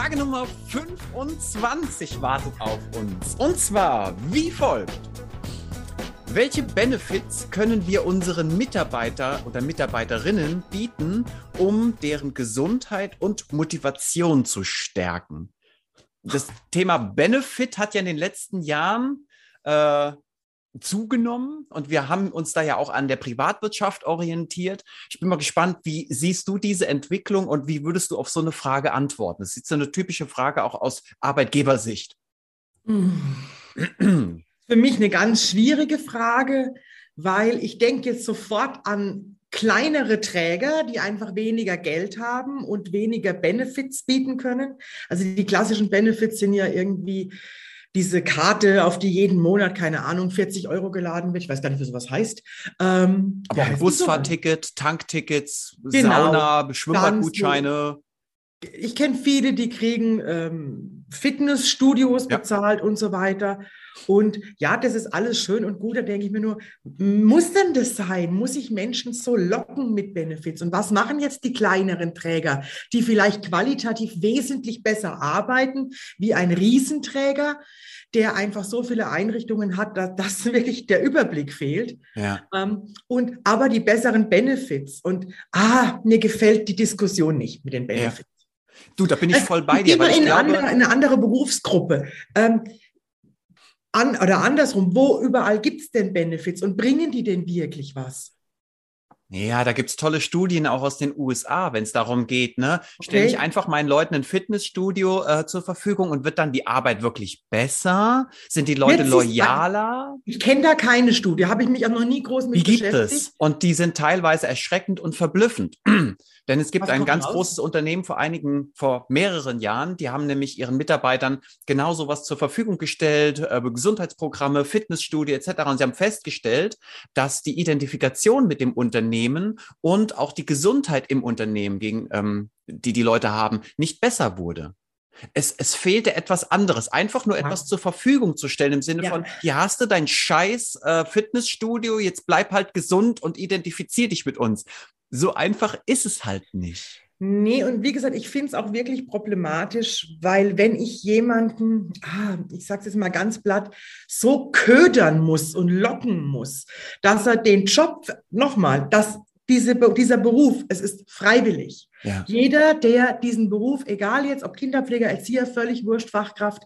Frage Nummer 25 wartet auf uns. Und zwar wie folgt. Welche Benefits können wir unseren Mitarbeiter oder Mitarbeiterinnen bieten, um deren Gesundheit und Motivation zu stärken? Das Thema Benefit hat ja in den letzten Jahren äh, zugenommen und wir haben uns da ja auch an der Privatwirtschaft orientiert. Ich bin mal gespannt, wie siehst du diese Entwicklung und wie würdest du auf so eine Frage antworten? Das ist so eine typische Frage auch aus Arbeitgebersicht. Für mich eine ganz schwierige Frage, weil ich denke jetzt sofort an kleinere Träger, die einfach weniger Geld haben und weniger Benefits bieten können. Also die klassischen Benefits sind ja irgendwie diese Karte, auf die jeden Monat, keine Ahnung, 40 Euro geladen wird. Ich weiß gar nicht, wie sowas heißt. Ähm, Aber auch Busfahrticket, Tanktickets, genau, Sauna, Schwimmbadgutscheine. Ich kenne viele, die kriegen ähm, Fitnessstudios ja. bezahlt und so weiter. Und ja, das ist alles schön und gut. Da denke ich mir nur, muss denn das sein? Muss ich Menschen so locken mit Benefits? Und was machen jetzt die kleineren Träger, die vielleicht qualitativ wesentlich besser arbeiten wie ein Riesenträger? der einfach so viele Einrichtungen hat, dass, dass wirklich der Überblick fehlt. Ja. Ähm, und aber die besseren Benefits. Und ah, mir gefällt die Diskussion nicht mit den Benefits. Du, da bin ich voll bei dir. Weil ich in, glaube, andere, eine andere Berufsgruppe. Ähm, an, oder andersrum, wo überall gibt es denn Benefits und bringen die denn wirklich was? Ja, da gibt's tolle Studien auch aus den USA, wenn es darum geht, ne? Stelle ich einfach meinen Leuten ein Fitnessstudio äh, zur Verfügung und wird dann die Arbeit wirklich besser? Sind die Leute Jetzt loyaler? Ist, ich kenne da keine Studie, habe ich mich auch noch nie groß mit die beschäftigt. gibt es und die sind teilweise erschreckend und verblüffend. Denn es gibt Was ein ganz raus? großes Unternehmen vor einigen, vor mehreren Jahren, die haben nämlich ihren Mitarbeitern genau sowas zur Verfügung gestellt, äh, Gesundheitsprogramme, Fitnessstudie etc. Und sie haben festgestellt, dass die Identifikation mit dem Unternehmen und auch die Gesundheit im Unternehmen, gegen, ähm, die die Leute haben, nicht besser wurde. Es, es fehlte etwas anderes, einfach nur ja. etwas zur Verfügung zu stellen im Sinne ja. von, hier hast du dein scheiß äh, Fitnessstudio, jetzt bleib halt gesund und identifizier dich mit uns so einfach ist es halt nicht. Nee, und wie gesagt, ich finde es auch wirklich problematisch, weil wenn ich jemanden, ah, ich sage es jetzt mal ganz platt, so ködern muss und locken muss, dass er den Job, nochmal, dass diese, dieser Beruf, es ist freiwillig. Ja. Jeder, der diesen Beruf, egal jetzt ob Kinderpfleger, Erzieher, völlig wurscht, Fachkraft,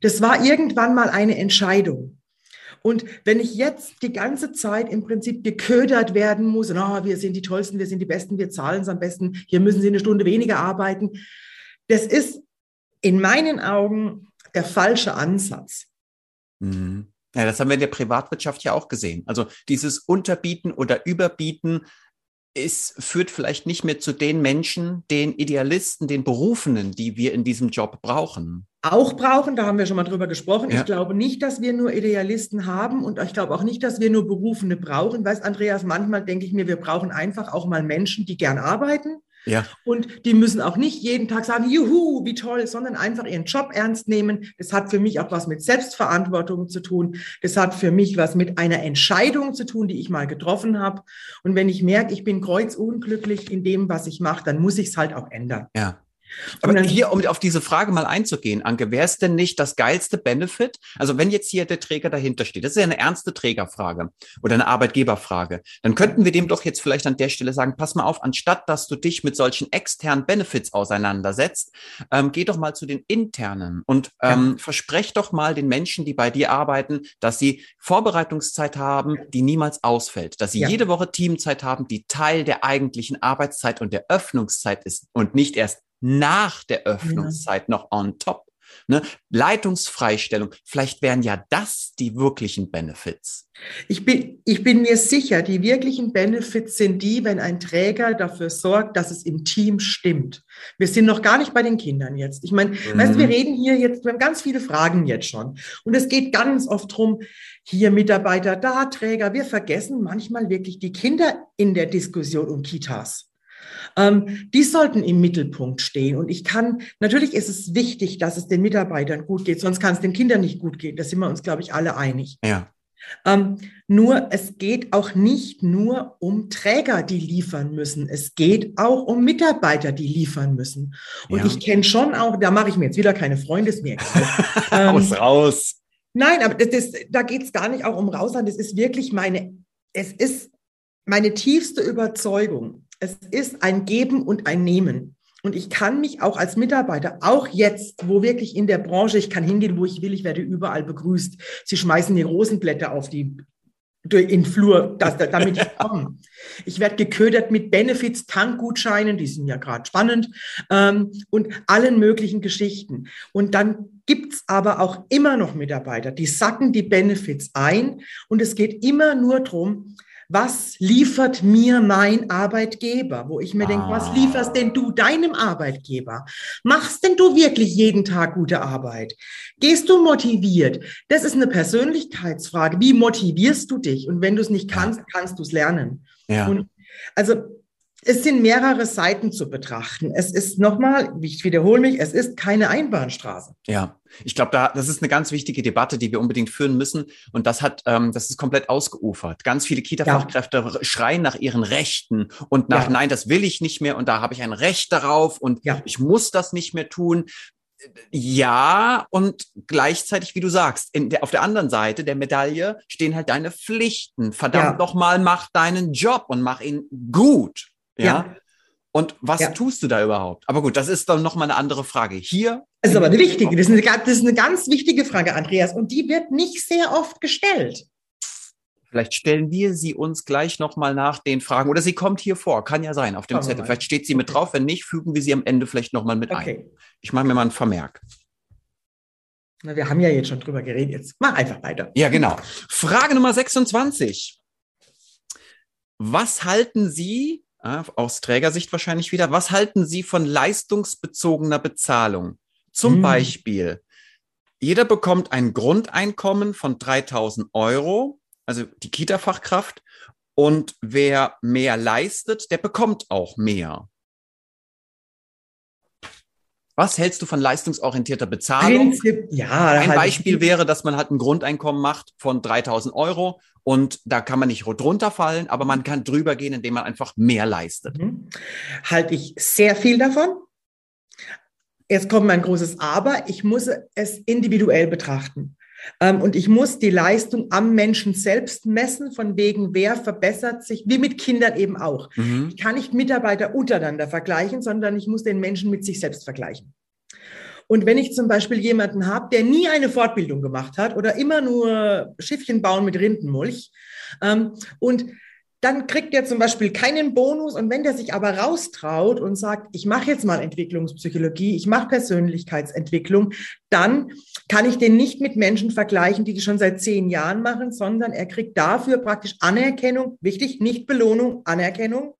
das war irgendwann mal eine Entscheidung. Und wenn ich jetzt die ganze Zeit im Prinzip geködert werden muss, oh, wir sind die Tollsten, wir sind die Besten, wir zahlen es am besten, hier müssen Sie eine Stunde weniger arbeiten, das ist in meinen Augen der falsche Ansatz. Mhm. Ja, das haben wir in der Privatwirtschaft ja auch gesehen. Also dieses Unterbieten oder Überbieten es führt vielleicht nicht mehr zu den Menschen, den Idealisten, den Berufenen, die wir in diesem Job brauchen. Auch brauchen, da haben wir schon mal drüber gesprochen. Ja. Ich glaube nicht, dass wir nur Idealisten haben und ich glaube auch nicht, dass wir nur Berufene brauchen. Weißt, Andreas, manchmal denke ich mir, wir brauchen einfach auch mal Menschen, die gern arbeiten, ja. Und die müssen auch nicht jeden Tag sagen, juhu, wie toll, sondern einfach ihren Job ernst nehmen. Das hat für mich auch was mit Selbstverantwortung zu tun. Das hat für mich was mit einer Entscheidung zu tun, die ich mal getroffen habe. Und wenn ich merke, ich bin kreuzunglücklich in dem, was ich mache, dann muss ich es halt auch ändern. Ja. Aber hier, um auf diese Frage mal einzugehen, Anke, wäre es denn nicht das geilste Benefit? Also wenn jetzt hier der Träger dahinter steht, das ist ja eine ernste Trägerfrage oder eine Arbeitgeberfrage, dann könnten wir dem doch jetzt vielleicht an der Stelle sagen, pass mal auf, anstatt dass du dich mit solchen externen Benefits auseinandersetzt, ähm, geh doch mal zu den internen und ähm, ja. versprech doch mal den Menschen, die bei dir arbeiten, dass sie Vorbereitungszeit haben, die niemals ausfällt, dass sie ja. jede Woche Teamzeit haben, die Teil der eigentlichen Arbeitszeit und der Öffnungszeit ist und nicht erst nach der Öffnungszeit ja. noch on top. Ne? Leitungsfreistellung, vielleicht wären ja das die wirklichen Benefits. Ich bin, ich bin mir sicher, die wirklichen Benefits sind die, wenn ein Träger dafür sorgt, dass es im Team stimmt. Wir sind noch gar nicht bei den Kindern jetzt. Ich meine, mhm. weißt, wir reden hier jetzt, wir haben ganz viele Fragen jetzt schon. Und es geht ganz oft drum, hier Mitarbeiter, da Träger. Wir vergessen manchmal wirklich die Kinder in der Diskussion um Kitas. Ähm, die sollten im Mittelpunkt stehen. Und ich kann, natürlich ist es wichtig, dass es den Mitarbeitern gut geht, sonst kann es den Kindern nicht gut gehen. Da sind wir uns, glaube ich, alle einig. Ja. Ähm, nur es geht auch nicht nur um Träger, die liefern müssen. Es geht auch um Mitarbeiter, die liefern müssen. Und ja. ich kenne schon auch, da mache ich mir jetzt wieder keine Freunde mehr. ähm, raus, raus. Nein, aber das, das, da geht es gar nicht auch um raus, das ist wirklich meine, es ist meine tiefste Überzeugung. Es ist ein Geben und ein Nehmen. Und ich kann mich auch als Mitarbeiter, auch jetzt, wo wirklich in der Branche, ich kann hingehen, wo ich will, ich werde überall begrüßt. Sie schmeißen die Rosenblätter auf die in Flur, dass, damit ich komme. Ich werde geködert mit Benefits, Tankgutscheinen, die sind ja gerade spannend, ähm, und allen möglichen Geschichten. Und dann gibt's aber auch immer noch Mitarbeiter, die sacken die Benefits ein und es geht immer nur drum was liefert mir mein Arbeitgeber? Wo ich mir ah. denke, was lieferst denn du deinem Arbeitgeber? Machst denn du wirklich jeden Tag gute Arbeit? Gehst du motiviert? Das ist eine Persönlichkeitsfrage. Wie motivierst du dich? Und wenn du es nicht kannst, kannst du es lernen. Ja. Und also es sind mehrere Seiten zu betrachten. Es ist nochmal, ich wiederhole mich, es ist keine Einbahnstraße. Ja, ich glaube, da das ist eine ganz wichtige Debatte, die wir unbedingt führen müssen. Und das hat, ähm, das ist komplett ausgeufert. Ganz viele Kita-Fachkräfte ja. schreien nach ihren Rechten und nach, ja. nein, das will ich nicht mehr und da habe ich ein Recht darauf und ja. ich muss das nicht mehr tun. Ja, und gleichzeitig, wie du sagst, der, auf der anderen Seite der Medaille stehen halt deine Pflichten. Verdammt ja. noch mal, mach deinen Job und mach ihn gut. Ja. ja. Und was ja. tust du da überhaupt? Aber gut, das ist dann nochmal eine andere Frage. Hier. Das ist aber eine wichtige, das ist eine, das ist eine ganz wichtige Frage, Andreas. Und die wird nicht sehr oft gestellt. Vielleicht stellen wir sie uns gleich nochmal nach den Fragen. Oder sie kommt hier vor. Kann ja sein, auf dem Zettel. Vielleicht steht sie mit drauf. Wenn nicht, fügen wir sie am Ende vielleicht nochmal mit okay. ein. Ich mache mir mal einen Vermerk. Na, wir haben ja jetzt schon drüber geredet. Jetzt mach einfach weiter. Ja, genau. Frage Nummer 26. Was halten Sie aus Trägersicht wahrscheinlich wieder. Was halten Sie von leistungsbezogener Bezahlung? Zum hm. Beispiel, jeder bekommt ein Grundeinkommen von 3000 Euro, also die Kita-Fachkraft, und wer mehr leistet, der bekommt auch mehr. Was hältst du von leistungsorientierter Bezahlung? Prinzip, ja, ein halt Beispiel wäre, dass man halt ein Grundeinkommen macht von 3000 Euro und da kann man nicht drunter fallen, aber man kann drüber gehen, indem man einfach mehr leistet. Mhm. Halte ich sehr viel davon. Jetzt kommt mein großes Aber. Ich muss es individuell betrachten. Ähm, und ich muss die Leistung am Menschen selbst messen, von wegen, wer verbessert sich, wie mit Kindern eben auch. Mhm. Ich kann nicht Mitarbeiter untereinander vergleichen, sondern ich muss den Menschen mit sich selbst vergleichen. Und wenn ich zum Beispiel jemanden habe, der nie eine Fortbildung gemacht hat oder immer nur Schiffchen bauen mit Rindenmulch ähm, und dann kriegt er zum Beispiel keinen Bonus. Und wenn der sich aber raustraut und sagt, ich mache jetzt mal Entwicklungspsychologie, ich mache Persönlichkeitsentwicklung, dann kann ich den nicht mit Menschen vergleichen, die das schon seit zehn Jahren machen, sondern er kriegt dafür praktisch Anerkennung, wichtig, nicht Belohnung, Anerkennung,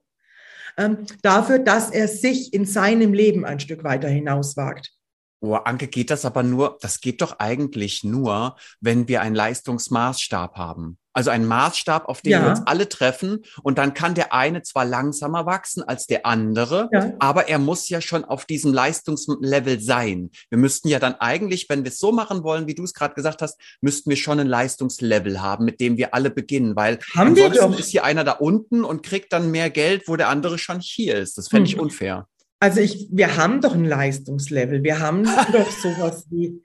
ähm, dafür, dass er sich in seinem Leben ein Stück weiter hinauswagt. Oh, Anke, geht das aber nur, das geht doch eigentlich nur, wenn wir einen Leistungsmaßstab haben. Also einen Maßstab, auf den ja. wir uns alle treffen. Und dann kann der eine zwar langsamer wachsen als der andere, ja. aber er muss ja schon auf diesem Leistungslevel sein. Wir müssten ja dann eigentlich, wenn wir es so machen wollen, wie du es gerade gesagt hast, müssten wir schon ein Leistungslevel haben, mit dem wir alle beginnen. Weil haben ansonsten ist hier einer da unten und kriegt dann mehr Geld, wo der andere schon hier ist. Das fände hm. ich unfair. Also ich, wir haben doch ein Leistungslevel. Wir haben doch sowas wie,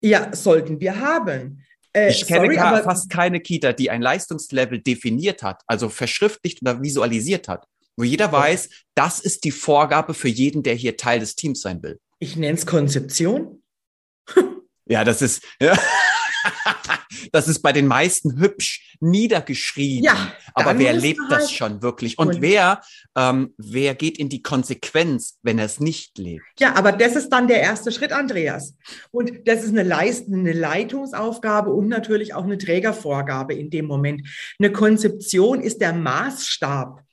ja, sollten wir haben. Äh, ich kenne sorry, aber, fast keine Kita, die ein Leistungslevel definiert hat, also verschriftlicht oder visualisiert hat, wo jeder okay. weiß, das ist die Vorgabe für jeden, der hier Teil des Teams sein will. Ich nenne es Konzeption. ja, das ist. Ja. das ist bei den meisten hübsch niedergeschrieben. Ja, aber wer lebt halt das schon wirklich? Und wer, ähm, wer geht in die Konsequenz, wenn er es nicht lebt? Ja, aber das ist dann der erste Schritt, Andreas. Und das ist eine, Leist eine Leitungsaufgabe und natürlich auch eine Trägervorgabe in dem Moment. Eine Konzeption ist der Maßstab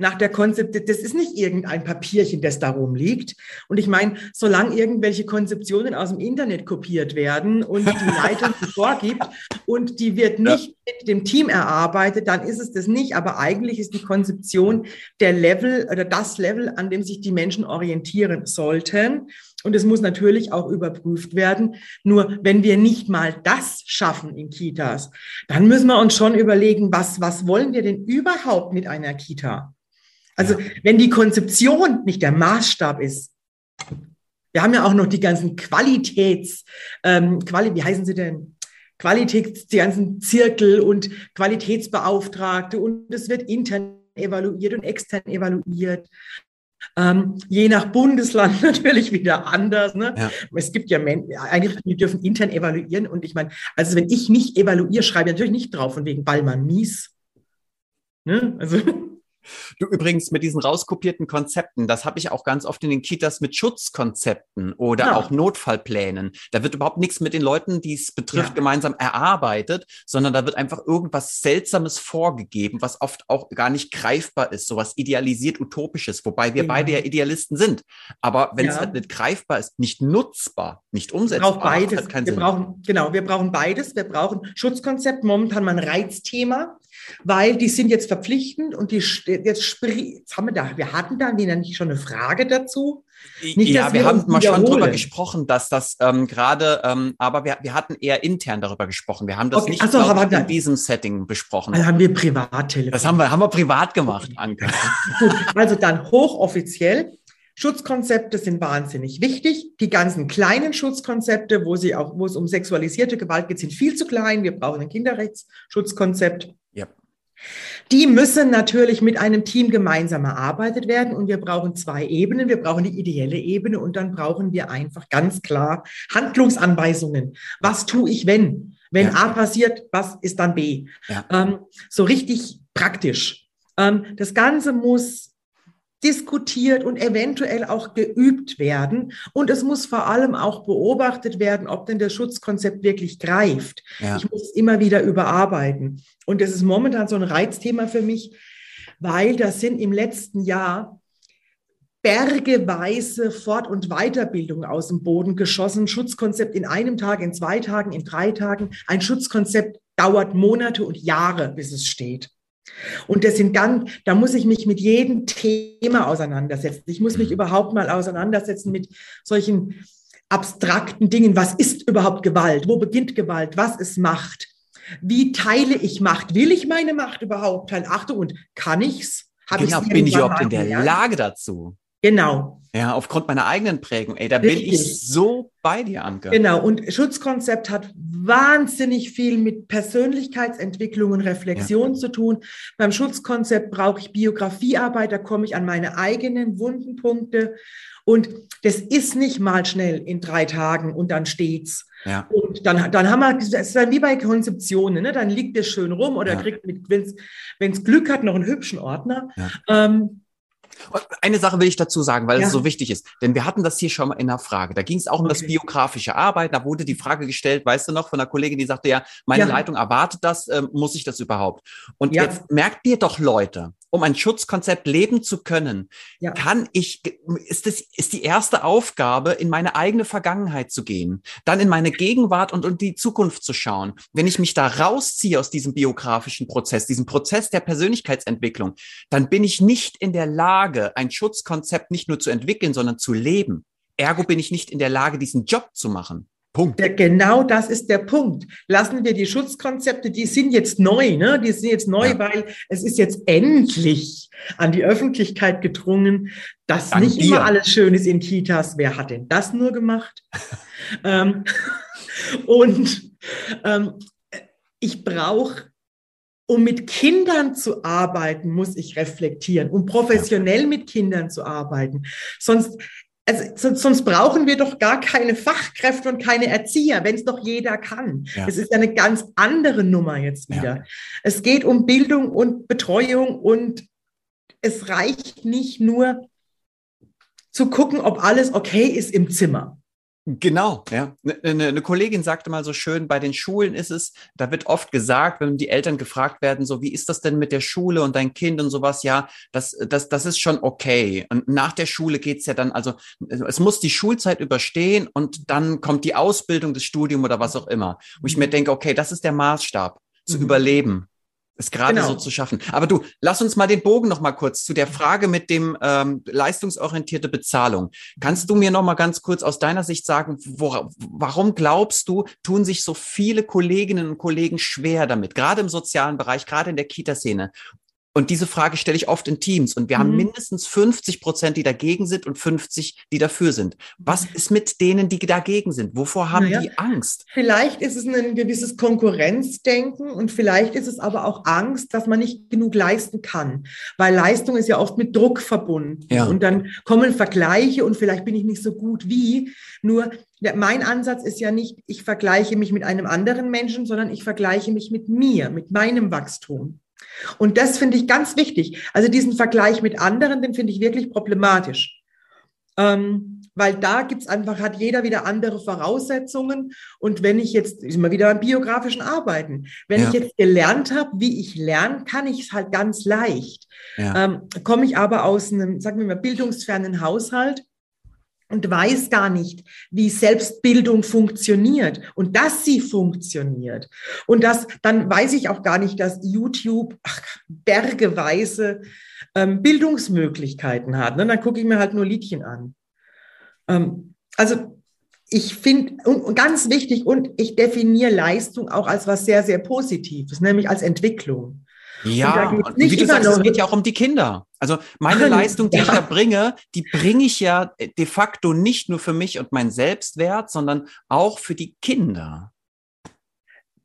nach der Konzept, das ist nicht irgendein Papierchen, das da rumliegt. Und ich meine, solange irgendwelche Konzeptionen aus dem Internet kopiert werden und die Leitung vorgibt und die wird nicht ja. mit dem Team erarbeitet, dann ist es das nicht. Aber eigentlich ist die Konzeption der Level oder das Level, an dem sich die Menschen orientieren sollten. Und es muss natürlich auch überprüft werden. Nur wenn wir nicht mal das schaffen in Kitas, dann müssen wir uns schon überlegen, was, was wollen wir denn überhaupt mit einer Kita? Also wenn die Konzeption nicht der Maßstab ist, wir haben ja auch noch die ganzen Qualitäts, ähm, Quali, wie heißen sie denn? Qualitäts, die ganzen Zirkel und Qualitätsbeauftragte und es wird intern evaluiert und extern evaluiert. Ähm, je nach Bundesland natürlich wieder anders. Ne? Ja. Es gibt ja Einrichtungen, die dürfen intern evaluieren. Und ich meine, also wenn ich nicht evaluiere, schreibe ich natürlich nicht drauf, von wegen Ballmann mies. Ne? Also Du übrigens mit diesen rauskopierten Konzepten, das habe ich auch ganz oft in den Kitas mit Schutzkonzepten oder ja. auch Notfallplänen. Da wird überhaupt nichts mit den Leuten, die es betrifft, ja. gemeinsam erarbeitet, sondern da wird einfach irgendwas Seltsames vorgegeben, was oft auch gar nicht greifbar ist, sowas idealisiert utopisches, wobei wir ja. beide ja Idealisten sind. Aber wenn es halt nicht greifbar ist, nicht nutzbar, nicht umsetzbar, wir brauchen beides. Halt wir Sinn. brauchen genau, wir brauchen beides. Wir brauchen Schutzkonzept, momentan mal ein Reizthema weil die sind jetzt verpflichtend und die jetzt, jetzt haben wir da, wir hatten da nicht schon eine Frage dazu. Nicht, ja, wir, wir haben mal schon drüber gesprochen, dass das ähm, gerade, ähm, aber wir, wir hatten eher intern darüber gesprochen. Wir haben das okay. nicht so, ich, in diesem Setting besprochen. Also haben wir privat telefoniert. Das haben wir, haben wir privat gemacht, Anke. Gut, also dann hochoffiziell. Schutzkonzepte sind wahnsinnig wichtig. Die ganzen kleinen Schutzkonzepte, wo, sie auch, wo es um sexualisierte Gewalt geht, sind viel zu klein. Wir brauchen ein Kinderrechtsschutzkonzept. Ja. Die müssen natürlich mit einem Team gemeinsam erarbeitet werden und wir brauchen zwei Ebenen. Wir brauchen die ideelle Ebene und dann brauchen wir einfach ganz klar Handlungsanweisungen. Was tue ich, wenn? Wenn ja. A passiert, was ist dann B? Ja. Ähm, so richtig praktisch. Ähm, das Ganze muss diskutiert und eventuell auch geübt werden. Und es muss vor allem auch beobachtet werden, ob denn das Schutzkonzept wirklich greift. Ja. Ich muss es immer wieder überarbeiten. Und das ist momentan so ein Reizthema für mich, weil das sind im letzten Jahr bergeweise Fort- und Weiterbildung aus dem Boden geschossen. Schutzkonzept in einem Tag, in zwei Tagen, in drei Tagen. Ein Schutzkonzept dauert Monate und Jahre, bis es steht. Und das sind ganz, da muss ich mich mit jedem Thema auseinandersetzen. Ich muss mich mhm. überhaupt mal auseinandersetzen mit solchen abstrakten Dingen. Was ist überhaupt Gewalt? Wo beginnt Gewalt? Was ist Macht? Wie teile ich Macht? Will ich meine Macht überhaupt teilen? Achtung, und kann ich's? Hab genau, bin ich überhaupt in der Lage dazu? Genau. Ja, aufgrund meiner eigenen Prägung. Ey, da Richtig. bin ich so bei dir, Anke. Genau. Und Schutzkonzept hat wahnsinnig viel mit Persönlichkeitsentwicklung und Reflexion ja. zu tun. Beim Schutzkonzept brauche ich Biografiearbeit, da komme ich an meine eigenen wunden Punkte. Und das ist nicht mal schnell in drei Tagen und dann steht's. Ja. Und dann, dann haben wir, das ist dann wie bei Konzeptionen, ne? dann liegt es schön rum oder ja. kriegt, wenn es Glück hat, noch einen hübschen Ordner. Ja. Ähm, eine Sache will ich dazu sagen, weil ja. es so wichtig ist. Denn wir hatten das hier schon mal in der Frage. Da ging es auch um das biografische Arbeiten. Da wurde die Frage gestellt, weißt du noch, von einer Kollegin, die sagte, ja, meine ja. Leitung erwartet das, äh, muss ich das überhaupt? Und ja. jetzt merkt ihr doch, Leute, um ein Schutzkonzept leben zu können, ja. kann ich, ist das, ist die erste Aufgabe, in meine eigene Vergangenheit zu gehen, dann in meine Gegenwart und, und die Zukunft zu schauen. Wenn ich mich da rausziehe aus diesem biografischen Prozess, diesem Prozess der Persönlichkeitsentwicklung, dann bin ich nicht in der Lage, ein Schutzkonzept nicht nur zu entwickeln, sondern zu leben. Ergo bin ich nicht in der Lage, diesen Job zu machen. Punkt. Der, genau das ist der Punkt. Lassen wir die Schutzkonzepte, die sind jetzt neu, ne? Die sind jetzt neu, ja. weil es ist jetzt endlich an die Öffentlichkeit gedrungen, dass Dank nicht dir. immer alles schön ist in Kitas. Wer hat denn das nur gemacht? ähm, und ähm, ich brauche um mit Kindern zu arbeiten, muss ich reflektieren, um professionell mit Kindern zu arbeiten. Sonst also sonst brauchen wir doch gar keine Fachkräfte und keine Erzieher, wenn es doch jeder kann. Ja. Es ist eine ganz andere Nummer jetzt wieder. Ja. Es geht um Bildung und Betreuung und es reicht nicht nur zu gucken, ob alles okay ist im Zimmer. Genau, ja. Eine, eine ne Kollegin sagte mal so schön, bei den Schulen ist es, da wird oft gesagt, wenn die Eltern gefragt werden, so, wie ist das denn mit der Schule und dein Kind und sowas, ja, das, das, das ist schon okay. Und nach der Schule geht's ja dann, also es muss die Schulzeit überstehen und dann kommt die Ausbildung, das Studium oder was auch immer. Wo ich mir mhm. denke, okay, das ist der Maßstab, zu mhm. überleben es gerade genau. so zu schaffen. Aber du, lass uns mal den Bogen noch mal kurz zu der Frage mit dem ähm, leistungsorientierte Bezahlung. Kannst du mir noch mal ganz kurz aus deiner Sicht sagen, wo, warum glaubst du, tun sich so viele Kolleginnen und Kollegen schwer damit, gerade im sozialen Bereich, gerade in der Kita-Szene? Und diese Frage stelle ich oft in Teams. Und wir mhm. haben mindestens 50 Prozent, die dagegen sind und 50, die dafür sind. Was ist mit denen, die dagegen sind? Wovor haben naja, die Angst? Vielleicht ist es ein gewisses Konkurrenzdenken und vielleicht ist es aber auch Angst, dass man nicht genug leisten kann. Weil Leistung ist ja oft mit Druck verbunden. Ja. Und dann kommen Vergleiche und vielleicht bin ich nicht so gut wie. Nur mein Ansatz ist ja nicht, ich vergleiche mich mit einem anderen Menschen, sondern ich vergleiche mich mit mir, mit meinem Wachstum. Und das finde ich ganz wichtig. Also diesen Vergleich mit anderen, den finde ich wirklich problematisch. Ähm, weil da gibt's einfach, hat jeder wieder andere Voraussetzungen. Und wenn ich jetzt, ist immer wieder beim biografischen Arbeiten, wenn ja. ich jetzt gelernt habe, wie ich lerne, kann ich es halt ganz leicht. Ja. Ähm, Komme ich aber aus einem, sagen wir mal, bildungsfernen Haushalt, und weiß gar nicht, wie Selbstbildung funktioniert und dass sie funktioniert. Und das, dann weiß ich auch gar nicht, dass YouTube ach, bergeweise ähm, Bildungsmöglichkeiten hat. Ne? Dann gucke ich mir halt nur Liedchen an. Ähm, also ich finde, ganz wichtig, und ich definiere Leistung auch als was sehr, sehr Positives, nämlich als Entwicklung. Ja, und wie du sagst, es geht ja auch um die Kinder. Also meine Leistung, die ja. ich da bringe, die bringe ich ja de facto nicht nur für mich und meinen Selbstwert, sondern auch für die Kinder.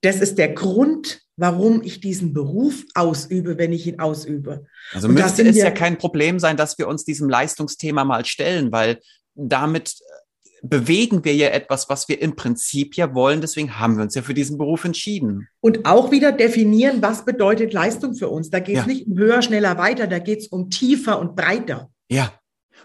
Das ist der Grund, warum ich diesen Beruf ausübe, wenn ich ihn ausübe. Also und müsste es ja kein Problem sein, dass wir uns diesem Leistungsthema mal stellen, weil damit bewegen wir ja etwas, was wir im Prinzip ja wollen. Deswegen haben wir uns ja für diesen Beruf entschieden. Und auch wieder definieren, was bedeutet Leistung für uns. Da geht es ja. nicht um höher, schneller, weiter, da geht es um tiefer und breiter. Ja.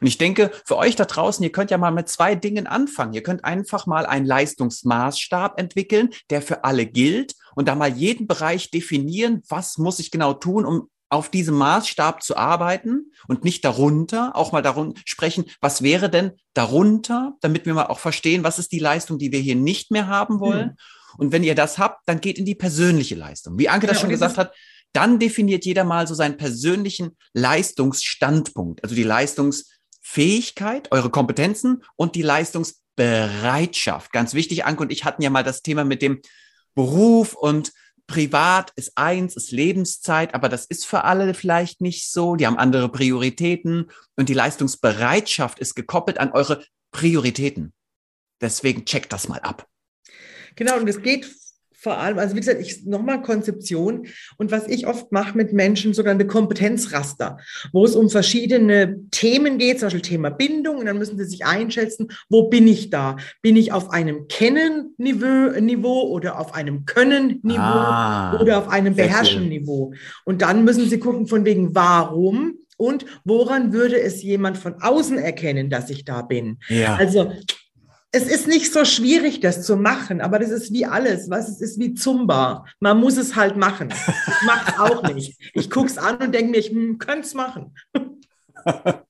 Und ich denke, für euch da draußen, ihr könnt ja mal mit zwei Dingen anfangen. Ihr könnt einfach mal einen Leistungsmaßstab entwickeln, der für alle gilt und da mal jeden Bereich definieren, was muss ich genau tun, um auf diesem Maßstab zu arbeiten und nicht darunter, auch mal darum sprechen, was wäre denn darunter, damit wir mal auch verstehen, was ist die Leistung, die wir hier nicht mehr haben wollen. Mhm. Und wenn ihr das habt, dann geht in die persönliche Leistung. Wie Anke das ja, schon gesagt hat, dann definiert jeder mal so seinen persönlichen Leistungsstandpunkt, also die Leistungsfähigkeit, eure Kompetenzen und die Leistungsbereitschaft. Ganz wichtig, Anke und ich hatten ja mal das Thema mit dem Beruf und privat ist eins, ist Lebenszeit, aber das ist für alle vielleicht nicht so. Die haben andere Prioritäten und die Leistungsbereitschaft ist gekoppelt an eure Prioritäten. Deswegen checkt das mal ab. Genau, und es geht vor allem, also wie gesagt, ich nochmal Konzeption und was ich oft mache mit Menschen, sogenannte Kompetenzraster, wo es um verschiedene Themen geht, zum Beispiel Thema Bindung, und dann müssen sie sich einschätzen, wo bin ich da? Bin ich auf einem Kennen-Niveau Niveau oder auf einem Können-Niveau ah, oder auf einem Beherrschen-Niveau? Und dann müssen sie gucken, von wegen, warum und woran würde es jemand von außen erkennen, dass ich da bin? Ja. Also es ist nicht so schwierig, das zu machen, aber das ist wie alles, was es ist wie Zumba. Man muss es halt machen. Ich mache es auch nicht. Ich gucke es an und denke mir, ich hm, könnte es machen.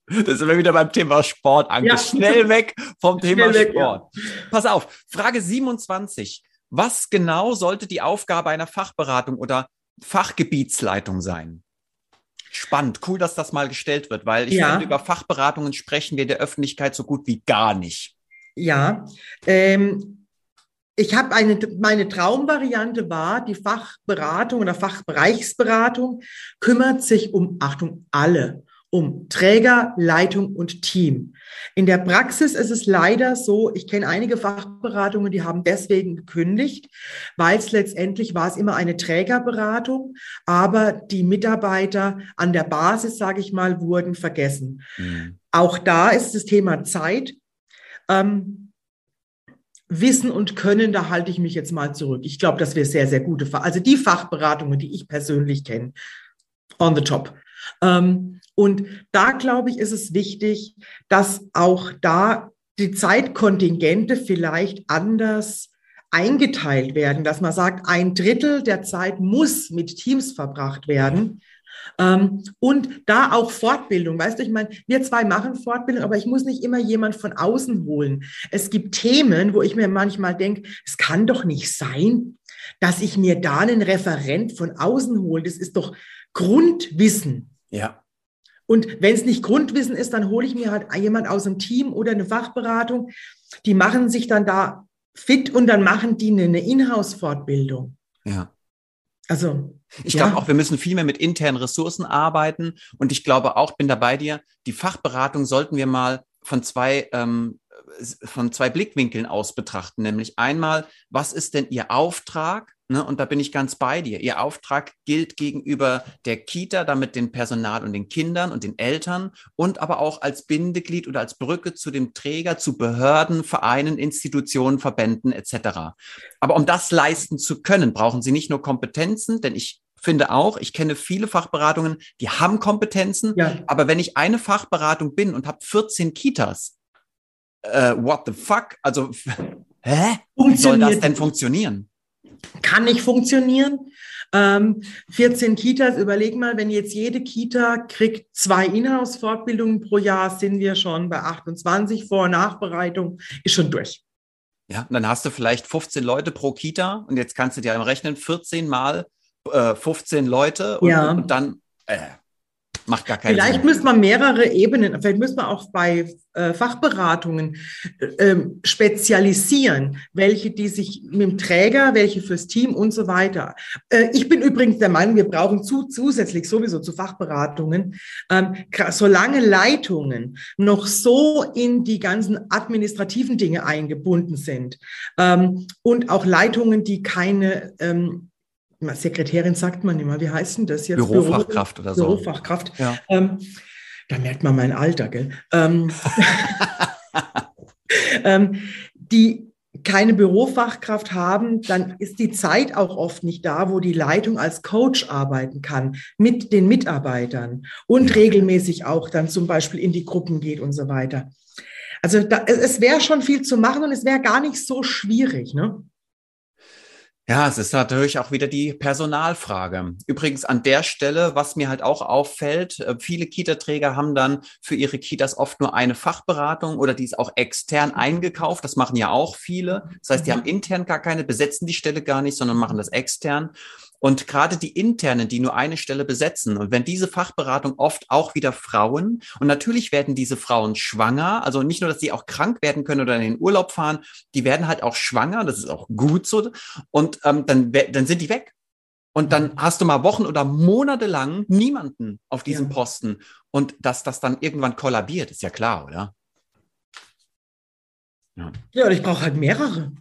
Das sind wir wieder beim Thema Sport Anke. Ja. Schnell weg vom Thema weg, Sport. Ja. Pass auf, Frage 27. Was genau sollte die Aufgabe einer Fachberatung oder Fachgebietsleitung sein? Spannend, cool, dass das mal gestellt wird, weil ich ja. finde, über Fachberatungen sprechen wir der Öffentlichkeit so gut wie gar nicht. Ja, ähm, ich habe eine, meine Traumvariante war, die Fachberatung oder Fachbereichsberatung kümmert sich um, Achtung, alle, um Träger, Leitung und Team. In der Praxis ist es leider so, ich kenne einige Fachberatungen, die haben deswegen gekündigt, weil es letztendlich war es immer eine Trägerberatung, aber die Mitarbeiter an der Basis, sage ich mal, wurden vergessen. Mhm. Auch da ist das Thema Zeit ähm, Wissen und Können, da halte ich mich jetzt mal zurück. Ich glaube, dass wir sehr, sehr gute, also die Fachberatungen, die ich persönlich kenne, on the top. Ähm, und da glaube ich, ist es wichtig, dass auch da die Zeitkontingente vielleicht anders eingeteilt werden, dass man sagt, ein Drittel der Zeit muss mit Teams verbracht werden und da auch Fortbildung. Weißt du, ich meine, wir zwei machen Fortbildung, aber ich muss nicht immer jemand von außen holen. Es gibt Themen, wo ich mir manchmal denke, es kann doch nicht sein, dass ich mir da einen Referent von außen hole. Das ist doch Grundwissen. Ja. Und wenn es nicht Grundwissen ist, dann hole ich mir halt jemand aus dem Team oder eine Fachberatung. Die machen sich dann da fit und dann machen die eine Inhouse-Fortbildung. Ja. Also. Ich ja. glaube auch, wir müssen viel mehr mit internen Ressourcen arbeiten. Und ich glaube auch, bin da bei dir, die Fachberatung sollten wir mal von zwei, ähm, von zwei Blickwinkeln aus betrachten. Nämlich einmal, was ist denn Ihr Auftrag? Ne, und da bin ich ganz bei dir. Ihr Auftrag gilt gegenüber der Kita, damit dem Personal und den Kindern und den Eltern und aber auch als Bindeglied oder als Brücke zu dem Träger, zu Behörden, Vereinen, Institutionen, Verbänden etc. Aber um das leisten zu können, brauchen Sie nicht nur Kompetenzen, denn ich finde auch, ich kenne viele Fachberatungen, die haben Kompetenzen, Ja. aber wenn ich eine Fachberatung bin und habe 14 Kitas, äh, what the fuck? Also, hä? Wie soll das denn funktionieren? Kann nicht funktionieren. Ähm, 14 Kitas, überleg mal, wenn jetzt jede Kita kriegt zwei Inhouse-Fortbildungen pro Jahr, sind wir schon bei 28. Vor- und Nachbereitung ist schon durch. Ja, und dann hast du vielleicht 15 Leute pro Kita und jetzt kannst du dir rechnen, 14 mal äh, 15 Leute und, Ja. und dann äh, macht gar keinen Vielleicht Sinn. müsste man mehrere Ebenen, vielleicht müsste man auch bei äh, Fachberatungen äh, spezialisieren, welche die sich mit dem Träger, welche fürs Team und so weiter. Äh, ich bin übrigens der Meinung, wir brauchen zu, zusätzlich sowieso zu Fachberatungen, ähm, solange Leitungen noch so in die ganzen administrativen Dinge eingebunden sind ähm, und auch Leitungen, die keine ähm, Sekretärin sagt man immer, wie heißt denn das jetzt? Bürofachkraft oder so. Bürofachkraft. Ja. Ähm, da merkt man mein Alter, gell? Ähm, ähm, die keine Bürofachkraft haben, dann ist die Zeit auch oft nicht da, wo die Leitung als Coach arbeiten kann mit den Mitarbeitern und regelmäßig auch dann zum Beispiel in die Gruppen geht und so weiter. Also da, es, es wäre schon viel zu machen und es wäre gar nicht so schwierig. Ne? Ja, es ist natürlich auch wieder die Personalfrage. Übrigens an der Stelle, was mir halt auch auffällt, äh, viele Kita-Träger haben dann für ihre Kitas oft nur eine Fachberatung oder die ist auch extern eingekauft. Das machen ja auch viele. Das heißt, die Mhm. haben intern gar keine, besetzen die Stelle gar nicht, sondern machen das extern. Und gerade die internen, die nur eine Stelle besetzen, und wenn diese Fachberatung oft auch wieder Frauen, und natürlich werden diese Frauen schwanger, also nicht nur, dass sie auch krank werden können oder in den Urlaub fahren, die werden halt auch schwanger, das ist auch gut so. Und ähm, dann, dann sind die weg. Und dann hast du mal Wochen oder Monate lang niemanden auf diesem Ja. Posten. Und dass das dann irgendwann kollabiert, ist ja klar, oder? Ja, und ich brauche halt mehrere.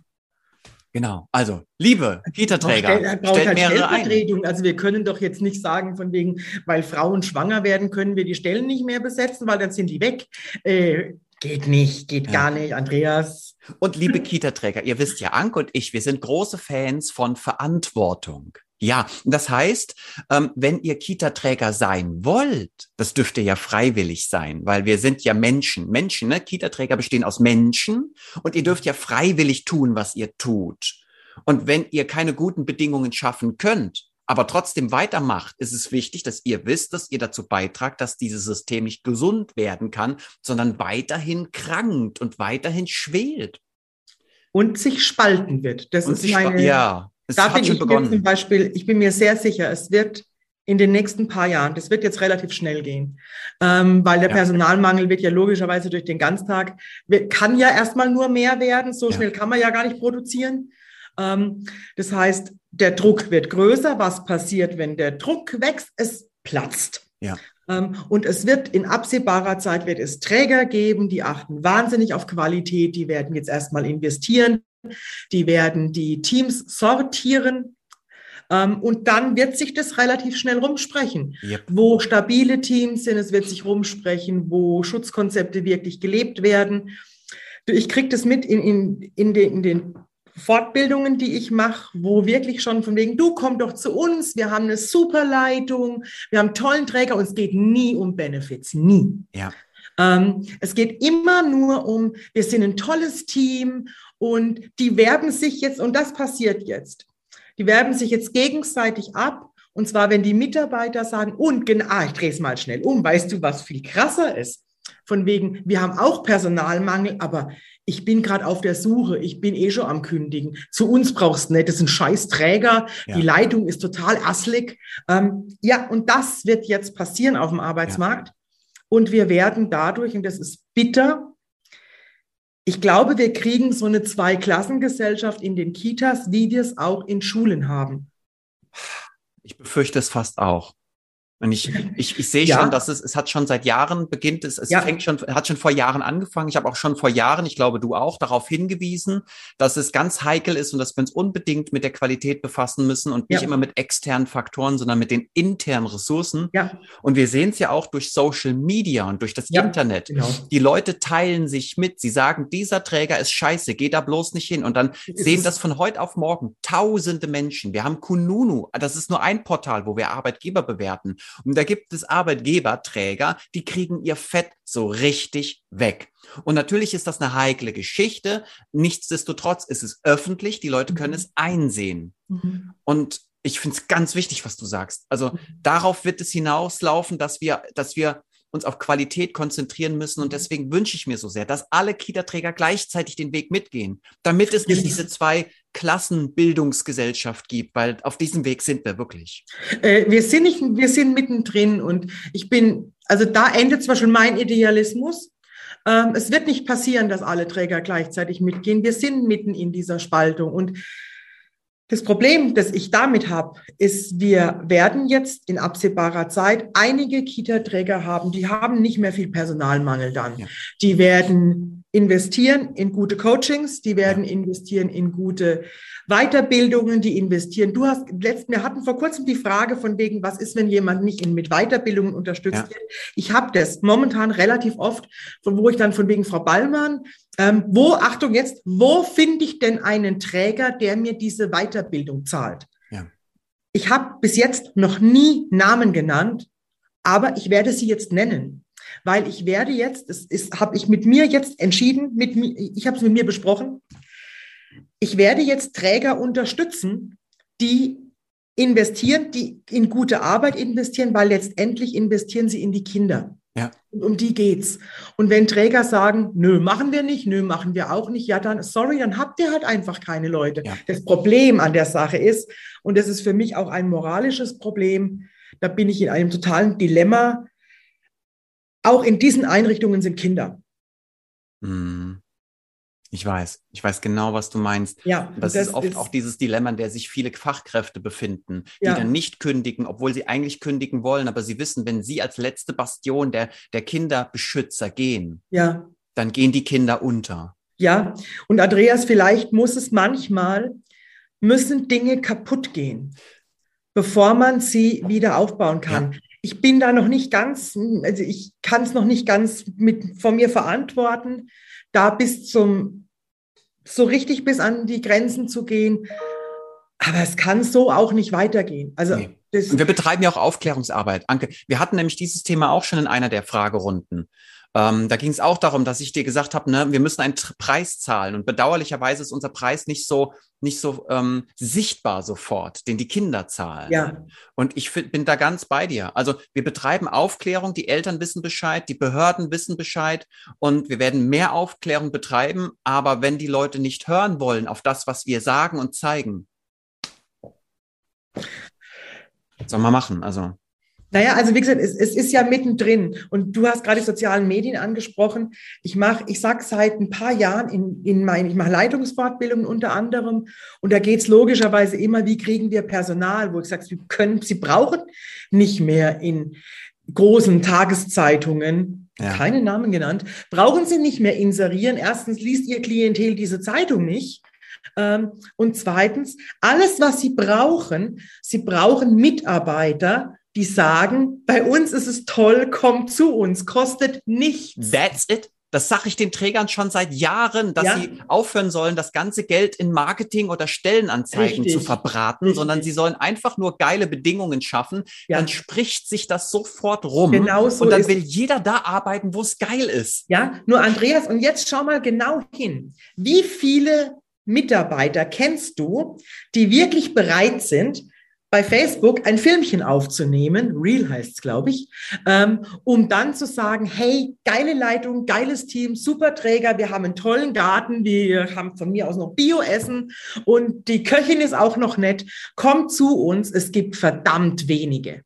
Genau. Also, liebe Kita-Träger, Stell- braucht stellt halt mehrere ein. Also wir können doch jetzt nicht sagen, von wegen, weil Frauen schwanger werden, können wir die Stellen nicht mehr besetzen, weil dann sind die weg. Äh, geht nicht, geht Ja. gar nicht, Andreas. Und liebe Kita-Träger, ihr wisst ja, Anke und ich, wir sind große Fans von Verantwortung. Ja, und das heißt, ähm, wenn ihr Kita-Träger sein wollt, das dürfte ja freiwillig sein, weil wir sind ja Menschen. Menschen, ne? Kita-Träger bestehen aus Menschen und ihr dürft ja freiwillig tun, was ihr tut. Und wenn ihr keine guten Bedingungen schaffen könnt, aber trotzdem weitermacht, ist es wichtig, dass ihr wisst, dass ihr dazu beitragt, dass dieses System nicht gesund werden kann, sondern weiterhin krankt und weiterhin schwelt. Und sich spalten wird. Das Und ist meine, ja, es da bin ich mir zum begonnen. Beispiel, ich bin mir sehr sicher, es wird in den nächsten paar Jahren, das wird jetzt relativ schnell gehen, ähm, weil der Ja. Personalmangel wird ja logischerweise durch den Ganztag, kann ja erstmal nur mehr werden, so Ja. schnell kann man ja gar nicht produzieren. Ähm, das heißt, der Druck wird größer. Was passiert, wenn der Druck wächst? Es platzt. Ja. Ähm, und es wird in absehbarer Zeit wird es Träger geben, die achten wahnsinnig auf Qualität, die werden jetzt erstmal investieren, die werden die Teams sortieren. Ähm, und dann wird sich das relativ schnell rumsprechen. Yep. Wo stabile Teams sind, es wird sich rumsprechen, wo Schutzkonzepte wirklich gelebt werden. Ich kriege das mit in, in, in, den, in den Fortbildungen, die ich mache, wo wirklich schon von wegen, du komm doch zu uns, wir haben eine super Leitung, wir haben einen tollen Träger und es geht nie um Benefits, nie. Ja. Ähm, es geht immer nur um, wir sind ein tolles Team und die werben sich jetzt, und das passiert jetzt, die werben sich jetzt gegenseitig ab. Und zwar, wenn die Mitarbeiter sagen, und genau, ah, ich drehe es mal schnell um, weißt du, was viel krasser ist? Von wegen, wir haben auch Personalmangel, aber ich bin gerade auf der Suche, ich bin eh schon am Kündigen. Zu uns brauchst du nicht, das sind Scheißträger, ja. die Leitung ist total asslig. Ähm, ja, und das wird jetzt passieren auf dem Arbeitsmarkt. Ja. Und wir werden dadurch, und das ist bitter, ich glaube, wir kriegen so eine Zweiklassengesellschaft in den Kitas, wie wir es auch in Schulen haben. Ich befürchte es fast auch. Und ich, ich, ich sehe ja. schon, dass es, es hat schon seit Jahren beginnt, es, es ja. fängt schon, hat schon vor Jahren angefangen. Ich habe auch schon vor Jahren, ich glaube du auch, darauf hingewiesen, dass es ganz heikel ist und dass wir uns unbedingt mit der Qualität befassen müssen und nicht ja. immer mit externen Faktoren, sondern mit den internen Ressourcen. Ja. Und wir sehen es ja auch durch Social Media und durch das Internet. Genau. Die Leute teilen sich mit. Sie sagen, dieser Träger ist scheiße, geh da bloß nicht hin. Und dann ist sehen das von heute auf morgen tausende Menschen. Wir haben Kununu, das ist nur ein Portal, wo wir Arbeitgeber bewerten. Und da gibt es Arbeitgeberträger, die kriegen ihr Fett so richtig weg. Und natürlich ist das eine heikle Geschichte. Nichtsdestotrotz ist es öffentlich. Die Leute können mhm. es einsehen. Mhm. Und ich finde es ganz wichtig, was du sagst. Also mhm. darauf wird es hinauslaufen, dass wir, dass wir uns auf Qualität konzentrieren müssen. Und mhm. deswegen wünsche ich mir so sehr, dass alle Kita-Träger gleichzeitig den Weg mitgehen, damit es nicht diese zwei Klassenbildungsgesellschaft gibt, weil auf diesem Weg sind wir wirklich. Äh, wir sind nicht, wir sind mittendrin und ich bin, also da endet zwar schon mein Idealismus. Ähm, es wird nicht passieren, dass alle Träger gleichzeitig mitgehen. Wir sind mitten in dieser Spaltung und das Problem, das ich damit habe, ist, wir werden jetzt in absehbarer Zeit einige Kita-Träger haben, die haben nicht mehr viel Personalmangel dann. Ja. Die werden investieren in gute Coachings, die werden investieren in gute Weiterbildungen, die investieren. Du hast letzt, wir hatten vor kurzem die Frage von wegen, was ist, wenn jemand nicht in, mit Weiterbildungen unterstützt ja. wird? Ich habe das momentan relativ oft, von wo ich dann von wegen Frau Ballmann, ähm, wo, Achtung jetzt, wo finde ich denn einen Träger, der mir diese Weiterbildung zahlt? Ja. Ich habe bis jetzt noch nie Namen genannt, aber ich werde sie jetzt nennen weil ich werde jetzt, das ist, habe ich mit mir jetzt entschieden, mit ich habe es mit mir besprochen, ich werde jetzt Träger unterstützen, die investieren, die in gute Arbeit investieren, weil letztendlich investieren sie in die Kinder. Ja. Und um die geht's. Und wenn Träger sagen, nö, machen wir nicht, nö, machen wir auch nicht, ja, dann, sorry, dann habt ihr halt einfach keine Leute. Ja. Das Problem an der Sache ist, und das ist für mich auch ein moralisches Problem, da bin ich in einem totalen Dilemma. Auch in diesen Einrichtungen sind Kinder. Mhm. Ich weiß, ich weiß genau, was du meinst. Ja, das, das ist oft ist auch dieses Dilemma, in der sich viele Fachkräfte befinden, die ja. dann nicht kündigen, obwohl sie eigentlich kündigen wollen, aber sie wissen, wenn sie als letzte Bastion der, der Kinderbeschützer gehen, ja. dann gehen die Kinder unter. Ja, und Andreas, vielleicht muss es manchmal, müssen Dinge kaputt gehen, bevor man sie wieder aufbauen kann. Ja. Ich bin da noch nicht ganz, also ich kann es noch nicht ganz mit von mir verantworten da bis zum, so richtig bis an die Grenzen zu gehen. Aber es kann so auch nicht weitergehen. Also nee. wir betreiben ja auch Aufklärungsarbeit. Anke, wir hatten nämlich dieses Thema auch schon in einer der Fragerunden. Ähm, da ging es auch darum, dass ich dir gesagt habe, ne, wir müssen einen Preis zahlen. Und bedauerlicherweise ist unser Preis nicht so, nicht so ähm, sichtbar sofort, den die Kinder zahlen. Ja. Und ich bin da ganz bei dir. Also wir betreiben Aufklärung, die Eltern wissen Bescheid, die Behörden wissen Bescheid und wir werden mehr Aufklärung betreiben. Aber wenn die Leute nicht hören wollen auf das, was wir sagen und zeigen, soll man machen. Also naja, also wie gesagt, es, es ist ja mittendrin. Und du hast gerade die sozialen Medien angesprochen. Ich mache, ich sag seit ein paar Jahren in, in mein, ich mache Leitungsfortbildungen unter anderem. Und da geht's logischerweise immer, wie kriegen wir Personal, wo ich sage, sie können, sie brauchen nicht mehr in großen Tageszeitungen, ja. keine Namen genannt, brauchen sie nicht mehr inserieren. Erstens liest ihr Klientel diese Zeitung nicht. Ähm, und zweitens, alles, was sie brauchen, sie brauchen Mitarbeiter, die sagen, bei uns ist es toll, kommt zu uns, kostet nichts. That's it. Das sage ich den Trägern schon seit Jahren, dass ja. sie aufhören sollen, das ganze Geld in Marketing oder Stellenanzeigen Richtig. zu verbraten, Richtig. sondern sie sollen einfach nur geile Bedingungen schaffen. Ja. Dann spricht sich das sofort rum. Genau so und dann will jeder da arbeiten, wo es geil ist. Ja, nur Andreas, und jetzt schau mal genau hin. Wie viele Mitarbeiter kennst du, die wirklich bereit sind, bei Facebook ein Filmchen aufzunehmen, Real heißt es, glaube ich, ähm, um dann zu sagen, hey, geile Leitung, geiles Team, super Träger, wir haben einen tollen Garten, wir haben von mir aus noch Bio-Essen und die Köchin ist auch noch nett, kommt zu uns, es gibt verdammt wenige.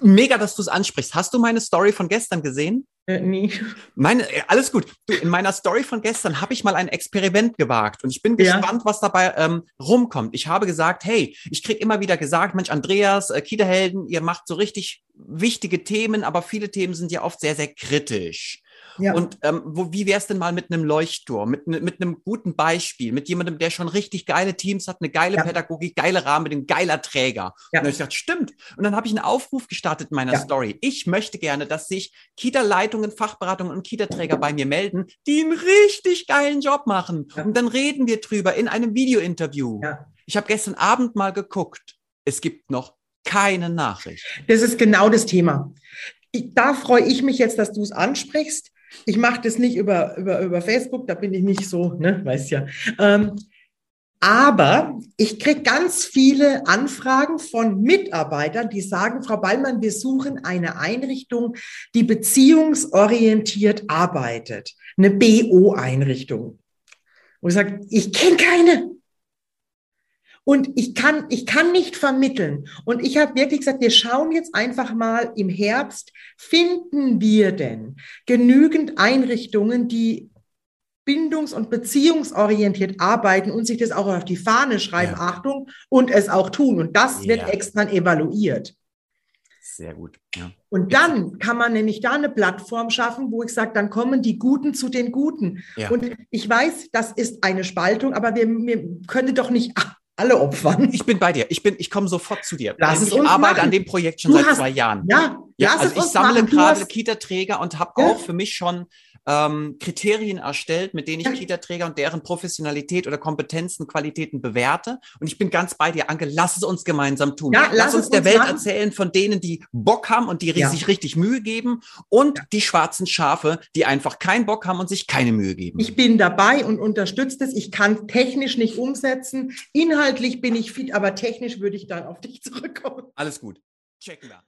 Mega, dass du es ansprichst. Hast du meine Story von gestern gesehen? Äh, nie. Meine, äh, alles gut. Du, in meiner Story von gestern habe ich mal ein Experiment gewagt und ich bin ja. gespannt, was dabei ähm, rumkommt. Ich habe gesagt, hey, ich krieg immer wieder gesagt, Mensch, Andreas, äh, Kita-Helden, ihr macht so richtig wichtige Themen, aber viele Themen sind ja oft sehr, sehr kritisch. Ja. Und ähm, wo, wie wäre es denn mal mit einem Leuchtturm, mit, ne, mit einem guten Beispiel, mit jemandem, der schon richtig geile Teams hat, eine geile ja. Pädagogik, geile Rahmen, ein geiler Träger. Ja. Und dann habe ich gesagt, stimmt. Und dann habe ich einen Aufruf gestartet in meiner Story. Ich möchte gerne, dass sich Kita-Leitungen, Fachberatungen und Kita-Träger bei mir melden, die einen richtig geilen Job machen. Und dann reden wir drüber in einem Video-Interview. Ich habe gestern Abend mal geguckt. Es gibt noch keine Nachricht. Das ist genau das Thema. Ich, da freue ich mich jetzt, dass du es ansprichst. Ich mache das nicht über, über, über Facebook, da bin ich nicht so, ne, weiß ja. Ähm, aber ich kriege ganz viele Anfragen von Mitarbeitern, die sagen, Frau Ballmann, wir suchen eine Einrichtung, die beziehungsorientiert arbeitet. Eine BO-Einrichtung. Und ich sage, ich kenne keine. Und ich kann, ich kann nicht vermitteln. Und ich habe wirklich gesagt, wir schauen jetzt einfach mal im Herbst, finden wir denn genügend Einrichtungen, die bindungs- und beziehungsorientiert arbeiten und sich das auch auf die Fahne schreiben, ja. Achtung, und es auch tun. Und das wird extern evaluiert. Sehr gut. Ja. Und dann kann man nämlich da eine Plattform schaffen, wo ich sage, dann kommen die Guten zu den Guten. Ja. Und ich weiß, das ist eine Spaltung, aber wir, wir können doch nicht alle opfern. Ich bin bei dir. Ich bin, ich komme sofort zu dir. Lass ich arbeite machen. an dem Projekt schon du seit hast, zwei Jahren. Ja, ja also ich sammle gerade Kita-Träger und habe ja. auch für mich schon ähm, Kriterien erstellt, mit denen ich Kita-Träger und deren Professionalität oder Kompetenzen, Qualitäten bewerte. Und ich bin ganz bei dir, Anke, lass es uns gemeinsam tun. Ja, lass, lass uns der uns Welt machen. erzählen von denen, die Bock haben und die ja. sich richtig Mühe geben und ja. die schwarzen Schafe, die einfach keinen Bock haben und sich keine Mühe geben. Ich bin dabei und unterstütze es. Ich kann technisch nicht umsetzen. Inhaltlich bin ich fit, aber technisch würde ich dann auf dich zurückkommen. Alles gut. Checken wir.